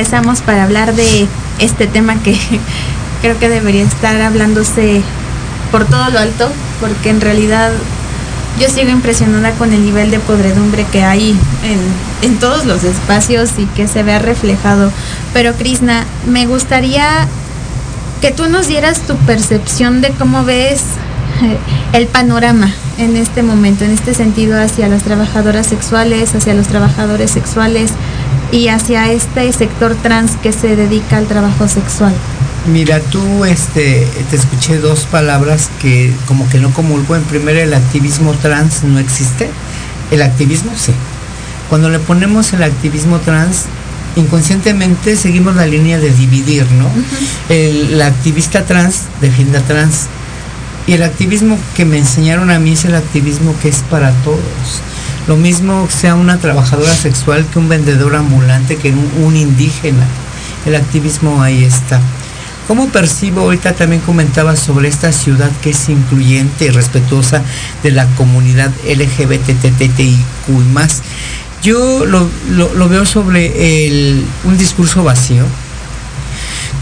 Regresamos para hablar de este tema que [laughs] creo que debería estar hablándose por todo lo alto, porque en realidad yo sigo impresionada con el nivel de podredumbre que hay en, en todos los espacios y que se vea reflejado. Pero Krishna, me gustaría que tú nos dieras tu percepción de cómo ves eh, el panorama en este momento, en este sentido hacia las trabajadoras sexuales, hacia los trabajadores sexuales y hacia este sector trans que se dedica al trabajo sexual. Mira, tú este, te escuché dos palabras que como que no comulgo. En primero, el activismo trans no existe. El activismo sí. Cuando le ponemos el activismo trans, inconscientemente seguimos la línea de dividir, ¿no? el, la activista trans defiende a trans. Y el activismo que me enseñaron a mí es el activismo que es para todos. Lo mismo sea una trabajadora sexual que un vendedor ambulante, que un, indígena. El activismo ahí está. ¿Cómo percibo? Ahorita también comentaba sobre esta ciudad que es incluyente y respetuosa de la comunidad LGBTTTIQ y más. Yo lo, lo- lo veo sobre el- un discurso vacío,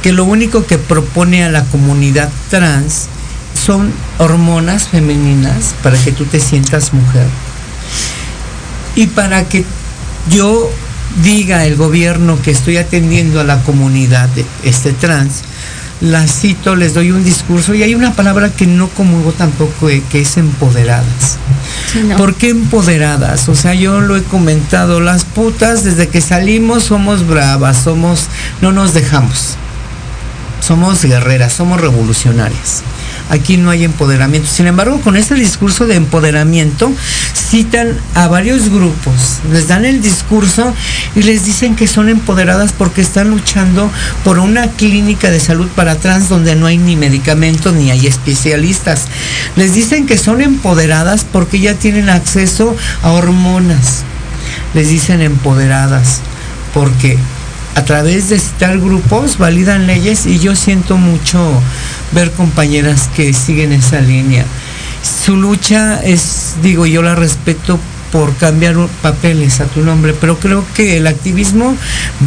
que lo único que propone a la comunidad trans son hormonas femeninas para que tú te sientas mujer. Y para que yo diga el gobierno que estoy atendiendo a la comunidad de este trans, la cito, les doy un discurso y hay una palabra que no comulgo tampoco, eh, que es empoderadas. ¿Por qué empoderadas? O sea, yo lo he comentado, las putas desde que salimos somos bravas, somos, no nos dejamos. Somos guerreras, somos revolucionarias. Aquí no hay empoderamiento. Sin embargo, con este discurso de empoderamiento, citan a varios grupos, les dan el discurso y les dicen que son empoderadas porque están luchando por una clínica de salud para trans donde no hay ni medicamentos ni hay especialistas. Les dicen que son empoderadas porque ya tienen acceso a hormonas. Les dicen empoderadas porque a través de citar grupos validan leyes y yo siento mucho ver compañeras que siguen esa línea. Su lucha es, digo, yo la respeto por cambiar papeles a tu nombre, pero creo que el activismo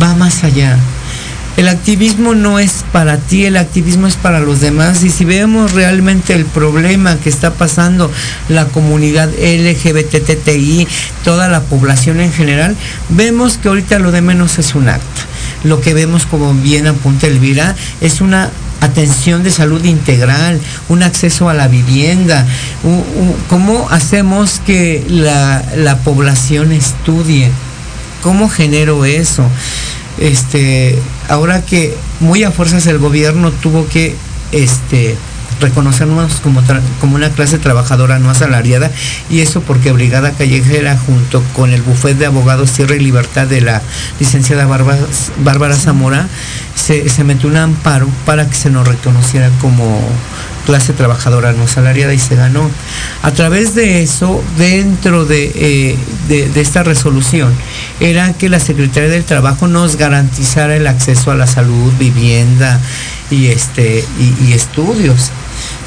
va más allá. El activismo no es para ti, el activismo es para los demás. Y si vemos realmente el problema que está pasando la comunidad LGBTTI, toda la población en general, vemos que ahorita lo de menos es un acta. Lo que vemos, como bien apunta Elvira, es una atención de salud integral, un acceso a la vivienda, cómo hacemos que la, la población estudie, cómo genero eso. Este, ahora que muy a fuerzas el gobierno tuvo que este, reconocernos como, como una clase trabajadora no asalariada y eso porque Brigada Callejera junto con el bufet de abogados Tierra y Libertad de la licenciada Bárbara, Zamora se, se metió un amparo para que se nos reconociera como clase trabajadora no asalariada y se ganó. A través de eso, dentro de, eh, de- de esta resolución, era que la Secretaría del Trabajo nos garantizara el acceso a la salud, vivienda y, este, y, y estudios.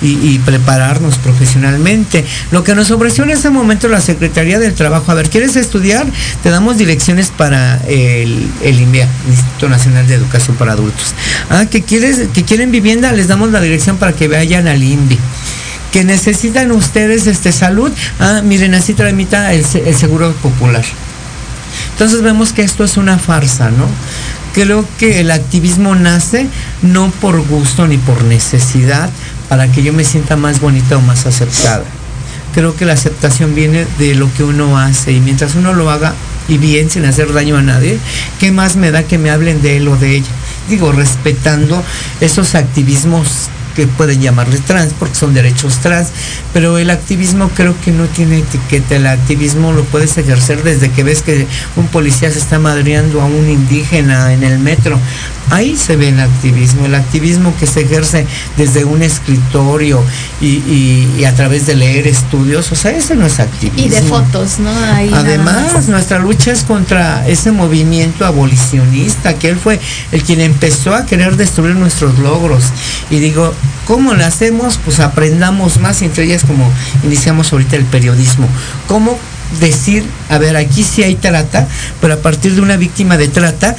Y, prepararnos profesionalmente. Lo que nos ofreció en ese momento la Secretaría del Trabajo, a ver, ¿quieres estudiar? Te damos direcciones para el, el Instituto Nacional de Educación para Adultos. Ah, que quieres, que quieren vivienda, les damos la dirección para que vayan al INVI que necesitan ustedes este salud, ah, miren, así tramita el seguro popular. Entonces vemos que esto es una farsa, ¿no? Creo que el activismo nace no por gusto ni por necesidad para que yo me sienta más bonita o más aceptada. Creo que la aceptación viene de lo que uno hace y mientras uno lo haga y bien sin hacer daño a nadie, ¿qué más me da que me hablen de él o de ella? Digo, respetando esos activismos que pueden llamarle trans porque son derechos trans, pero el activismo creo que no tiene etiqueta, el activismo lo puedes ejercer desde que ves que un policía se está madreando a un indígena en el metro, Ahí se ve el activismo, el activismo que se ejerce desde un escritorio y, y- y a través de leer estudios, o sea, ese no es activismo. Y de fotos, ¿no? Ahí Además, más. nuestra lucha es contra ese movimiento abolicionista, que él fue el quien empezó a querer destruir nuestros logros. Y digo, ¿cómo lo hacemos? Pues aprendamos más, entre ellas como iniciamos ahorita el periodismo. ¿Cómo decir, a ver, aquí sí hay trata, pero a partir de una víctima de trata,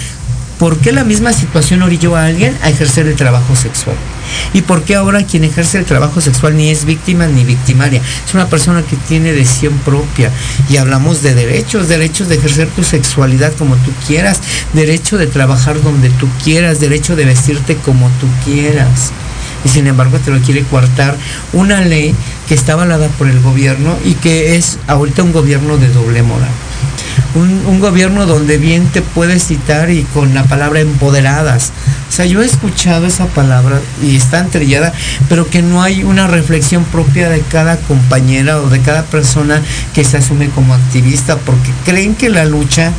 ¿por qué la misma situación orilló a alguien a ejercer el trabajo sexual? ¿Y por qué ahora quien ejerce el trabajo sexual ni es víctima ni victimaria? Es una persona que tiene decisión propia. Y hablamos de derechos, derechos de ejercer tu sexualidad como tú quieras, derecho de trabajar donde tú quieras, derecho de vestirte como tú quieras. Y sin embargo te lo quiere coartar una ley que está avalada por el gobierno y que es ahorita un gobierno de doble moral un, un gobierno donde bien te puedes citar y con la palabra empoderadas. O sea, yo he escuchado esa palabra y está entrellada, pero que no hay una reflexión propia de cada compañera o de cada persona que se asume como activista, porque creen que la lucha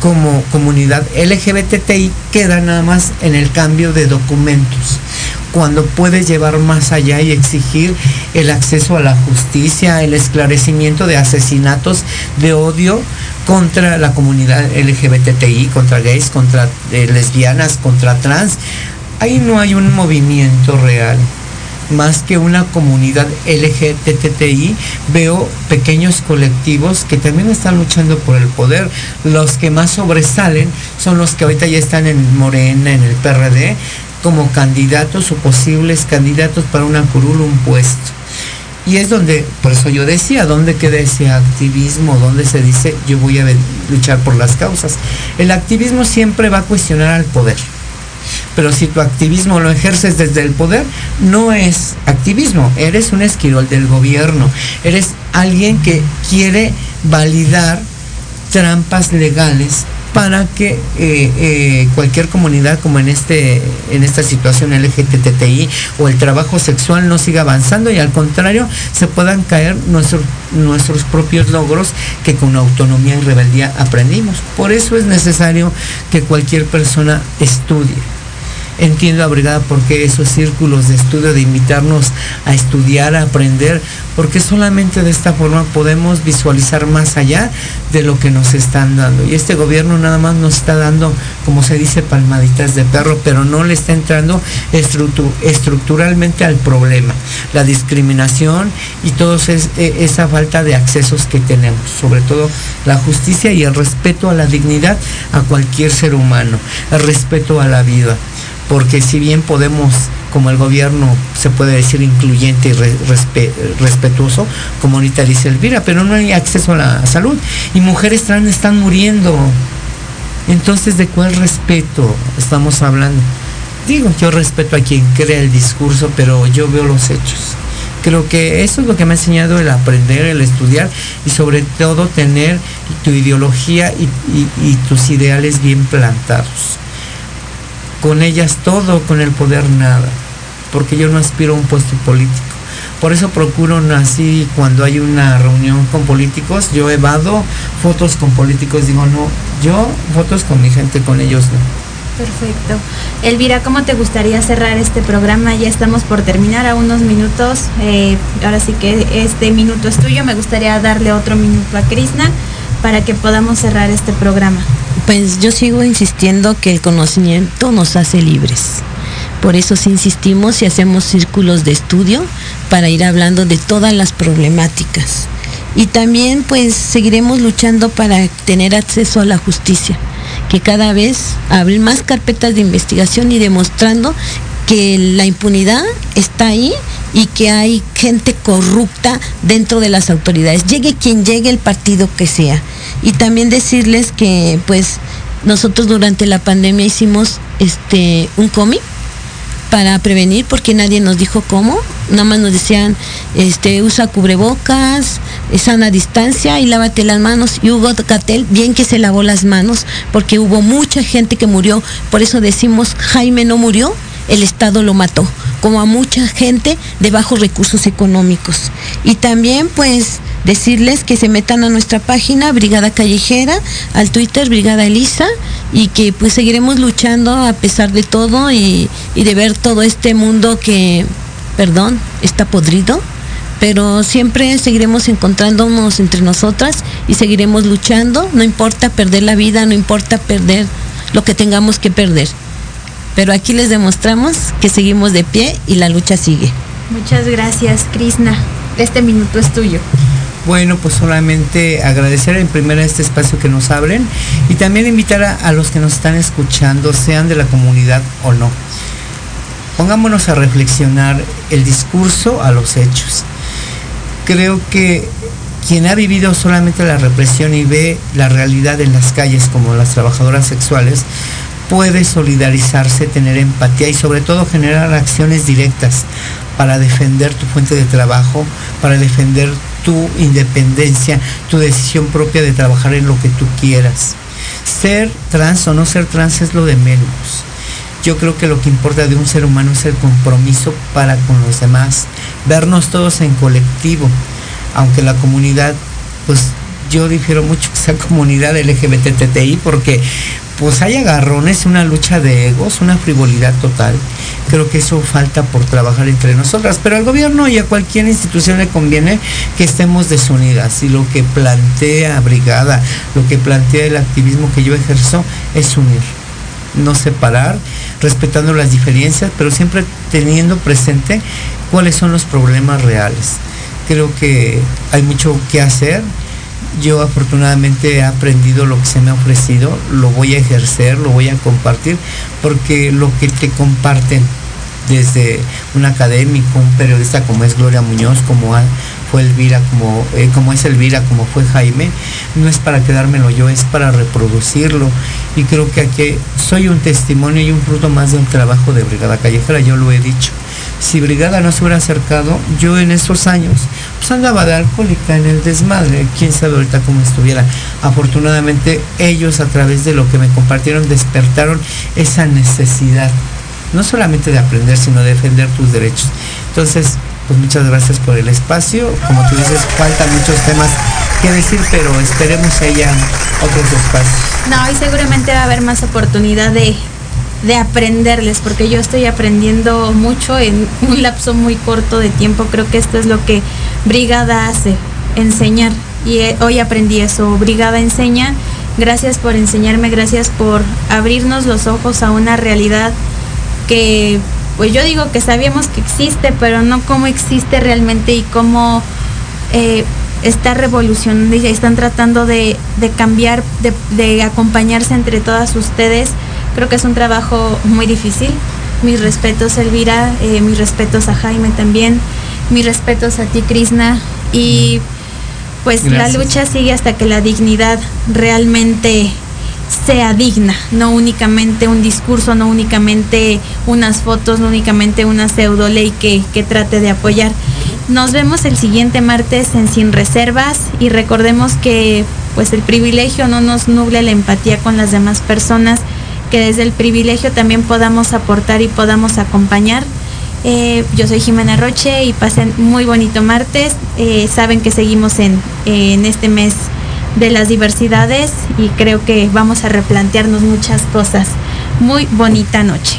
como comunidad LGBTI queda nada más en el cambio de documentos cuando puedes llevar más allá y exigir el acceso a la justicia, el esclarecimiento de asesinatos de odio contra la comunidad LGBTI, contra gays, contra eh, lesbianas, contra trans. Ahí no hay un movimiento real más que una comunidad LGBTI, veo pequeños colectivos que también están luchando por el poder. Los que más sobresalen son los que ahorita ya están en Morena, en el PRD, como candidatos o posibles candidatos para una curul, un puesto. Y es donde, por eso yo decía, ¿dónde queda ese activismo? ¿Dónde se dice yo voy a luchar por las causas? El activismo siempre va a cuestionar al poder. Pero si tu activismo lo ejerces desde el poder, no es activismo, eres un esquirol del gobierno, eres alguien que quiere validar trampas legales para que eh, eh, cualquier comunidad como en este en esta situación LGTTI o el trabajo sexual no siga avanzando y al contrario se puedan caer nuestros nuestros propios logros que con autonomía y rebeldía aprendimos. Por eso es necesario que cualquier persona estudie. Entiendo a Brigada por qué esos círculos de estudio, de invitarnos a estudiar, a aprender, porque solamente de esta forma podemos visualizar más allá de lo que nos están dando. Y este gobierno nada más nos está dando, como se dice, palmaditas de perro, pero no le está entrando estructu- estructuralmente al problema. La discriminación y toda esa falta de accesos que tenemos, sobre todo la justicia y el respeto a la dignidad a cualquier ser humano, el respeto a la vida porque si bien podemos, como el gobierno se puede decir incluyente y re- respe- respetuoso, como ahorita dice Elvira, pero no hay acceso a la salud y mujeres trans están muriendo. Entonces, ¿de cuál respeto estamos hablando? Digo, yo respeto a quien crea el discurso, pero yo veo los hechos. Creo que eso es lo que me ha enseñado el aprender, el estudiar y sobre todo tener tu ideología y tus ideales bien plantados con ellas todo, con el poder nada, porque yo no aspiro a un puesto político. Por eso procuro así cuando hay una reunión con políticos, yo evado fotos con políticos, digo no, yo fotos con mi gente, con ellos no. Perfecto. Elvira, ¿cómo te gustaría cerrar este programa? Ya estamos por terminar a unos minutos. eh, ahora sí que este minuto es tuyo. Me gustaría darle otro minuto a Krishna para que podamos cerrar este programa. Pues yo sigo insistiendo que el conocimiento nos hace libres. Por eso insistimos y hacemos círculos de estudio para ir hablando de todas las problemáticas. Y también pues seguiremos luchando para tener acceso a la justicia, que cada vez abrir más carpetas de investigación y demostrando que la impunidad está ahí y que hay gente corrupta dentro de las autoridades. Llegue quien llegue el partido que sea. Y también decirles que pues nosotros durante la pandemia hicimos este un cómic para prevenir porque nadie nos dijo cómo, nada más nos decían este usa cubrebocas, eh, sana distancia y lávate las manos y Hugo Catel bien que se lavó las manos porque hubo mucha gente que murió, por eso decimos Jaime no murió, el Estado lo mató, como a mucha gente de bajos recursos económicos. Y también pues decirles que se metan a nuestra página Brigada Callejera, al Twitter Brigada Elisa y que pues seguiremos luchando a pesar de todo y, y de ver todo este mundo que, perdón, está podrido, pero siempre seguiremos encontrándonos entre nosotras y seguiremos luchando, no importa perder la vida, no importa perder lo que tengamos que perder. Pero aquí les demostramos que seguimos de pie y la lucha sigue. Muchas gracias, Krishna. Este minuto es tuyo. Bueno, pues solamente agradecer en primera este espacio que nos abren y también invitar a, a, los que nos están escuchando, sean de la comunidad o no. Pongámonos a reflexionar el discurso a los hechos. Creo que quien ha vivido solamente la represión y ve la realidad en las calles como las trabajadoras sexuales, puede solidarizarse, tener empatía y sobre todo generar acciones directas para defender tu fuente de trabajo, para defender tu independencia, tu decisión propia de trabajar en lo que tú quieras. Ser trans o no ser trans es lo de menos. Yo creo que lo que importa de un ser humano es el compromiso para con los demás, vernos todos en colectivo, aunque la comunidad, pues yo difiero mucho que sea comunidad LGBTTI porque pues hay agarrones, una lucha de egos, una frivolidad total. Creo que eso falta por trabajar entre nosotras. Pero al gobierno y a cualquier institución le conviene que estemos desunidas. Y lo que plantea Brigada, lo que plantea el activismo que yo ejerzo es unir, no separar, respetando las diferencias, pero siempre teniendo presente cuáles son los problemas reales. Creo que hay mucho que hacer, yo afortunadamente he aprendido lo que se me ha ofrecido, lo voy a ejercer, lo voy a compartir, porque lo que te comparten desde un académico, un periodista como es Gloria Muñoz, como fue Elvira, como, eh, como es Elvira, como fue Jaime, no es para quedármelo yo, es para reproducirlo. Y creo que aquí soy un testimonio y un fruto más de un trabajo de Brigada Callejera, yo lo he dicho si Brigada no se hubiera acercado, yo en estos años, pues andaba de alcohólica en el desmadre, quién sabe ahorita cómo estuviera. Afortunadamente ellos a través de lo que me compartieron despertaron esa necesidad, no solamente de aprender, sino de defender tus derechos. Entonces, pues muchas gracias por el espacio. Como tú dices, faltan muchos temas que decir, pero esperemos que haya otros espacios. No, y seguramente va a haber más oportunidad de, de aprenderles, porque yo estoy aprendiendo mucho en [laughs] un lapso muy corto de tiempo. Creo que esto es lo que Brigada hace, enseñar. Y hoy aprendí eso, Brigada enseña. Gracias por enseñarme, gracias por abrirnos los ojos a una realidad que, pues yo digo que sabíamos que existe, pero no cómo existe realmente y cómo eh, está revolucionando y están tratando de, de cambiar, de acompañarse entre todas ustedes Creo que es un trabajo muy difícil. Mis respetos, Elvira, eh, mis respetos a Jaime también, mis respetos a ti, Krishna. Y pues Gracias. la lucha sigue hasta que la dignidad realmente sea digna, no únicamente un discurso, no únicamente unas fotos, no únicamente una pseudo ley que, que trate de apoyar. Nos vemos el siguiente martes en Sin Reservas y recordemos que pues el privilegio no nos nuble la empatía con las demás personas que desde el privilegio también podamos aportar y podamos acompañar. Eh, yo soy Jimena Roche y pasen muy bonito martes. Eh, saben que seguimos en, en este mes de las diversidades y creo que vamos a replantearnos muchas cosas. Muy bonita noche.